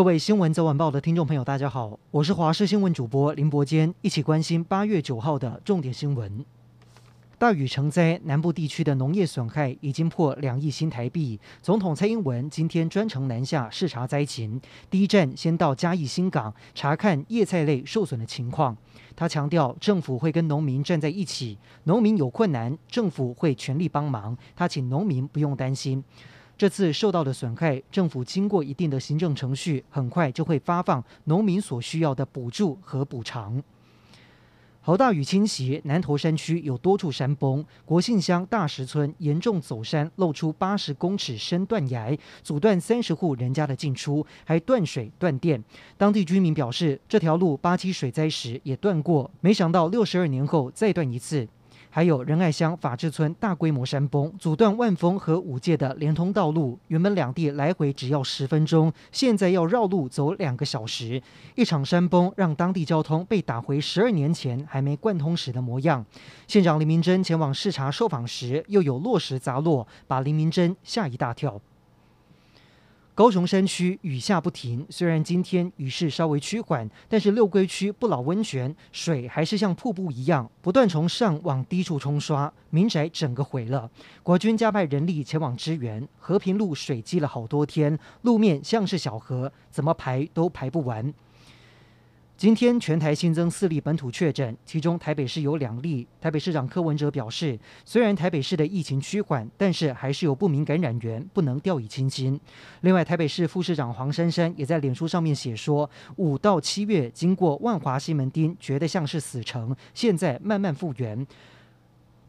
各位新闻早晚报的听众朋友，大家好，我是华视新闻主播林伯坚，一起关心八月九号的重点新闻。大雨成灾，南部地区的农业损害已经破两亿新台币。总统蔡英文今天专程南下视察灾情，第一站先到嘉义新港查看叶菜类受损的情况。他强调，政府会跟农民站在一起，农民有困难，政府会全力帮忙。他请农民不用担心，这次受到的损害，政府经过一定的行政程序，很快就会发放农民所需要的补助和补偿。豪大雨侵袭南投山区，有多处山崩。国信乡大石村严重走山，露出八十公尺深断崖，阻断三十户人家的进出，还断水断电。当地居民表示，这条路八七水灾时也断过，没想到六十二年后再断一次。还有仁爱乡法治村大规模山崩，阻断万丰和五界的连通道路。原本两地来回只要十分钟，现在要绕路走两个小时。一场山崩让当地交通被打回十二年前还没贯通时的模样。县长林明珍前往视察受访时，又有落石砸落，把林明珍吓一大跳。高雄山区雨下不停，虽然今天雨势稍微趋缓，但是六龟区不老温泉水还是像瀑布一样不断从上往低处冲刷，民宅整个毁了。国军加派人力前往支援，和平路水积了好多天，路面像是小河，怎么排都排不完。今天全台新增四例本土确诊，其中台北市有两例。台北市长柯文哲表示，虽然台北市的疫情趋缓，但是还是有不明感染源，不能掉以轻心。另外，台北市副市长黄珊珊也在脸书上面写说，五到七月经过万华西门町，觉得像是死城，现在慢慢复原。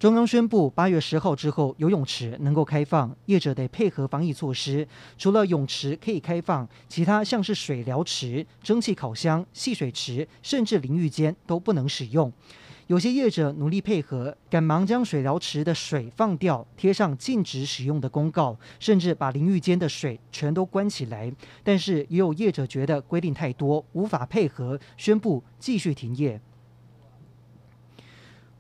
中央宣布，八月十号之后，游泳池能够开放，业者得配合防疫措施。除了泳池可以开放，其他像是水疗池、蒸汽烤箱、戏水池，甚至淋浴间都不能使用。有些业者努力配合，赶忙将水疗池的水放掉，贴上禁止使用的公告，甚至把淋浴间的水全都关起来。但是也有业者觉得规定太多，无法配合，宣布继续停业。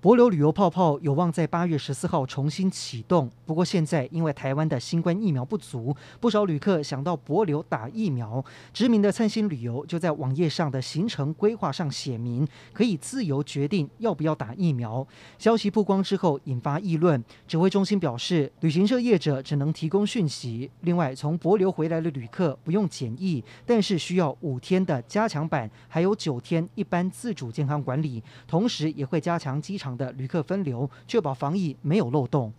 帛琉旅游泡泡有望在八月十四号重新启动，不过现在因为台湾的新冠疫苗不足，不少旅客想到帛琉打疫苗。知名的灿星旅游就在网页上的行程规划上写明，可以自由决定要不要打疫苗。消息曝光之后引发议论，指挥中心表示，旅行社业者只能提供讯息。另外，从帛琉回来的旅客不用检疫，但是需要五天的加强版，还有九天一般自主健康管理，同时也会加强机场的旅客分流，确保防疫没有漏洞。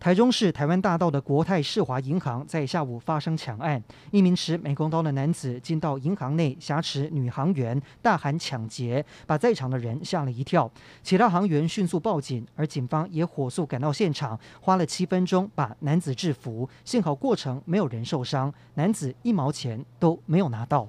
台中市台湾大道的国泰世华银行在下午发生抢案，一名持美工刀的男子进到银行内挟持女行员，大喊抢劫，把在场的人吓了一跳。其他行员迅速报警，而警方也火速赶到现场，花了七分钟把男子制服。幸好过程没有人受伤，男子一毛钱都没有拿到。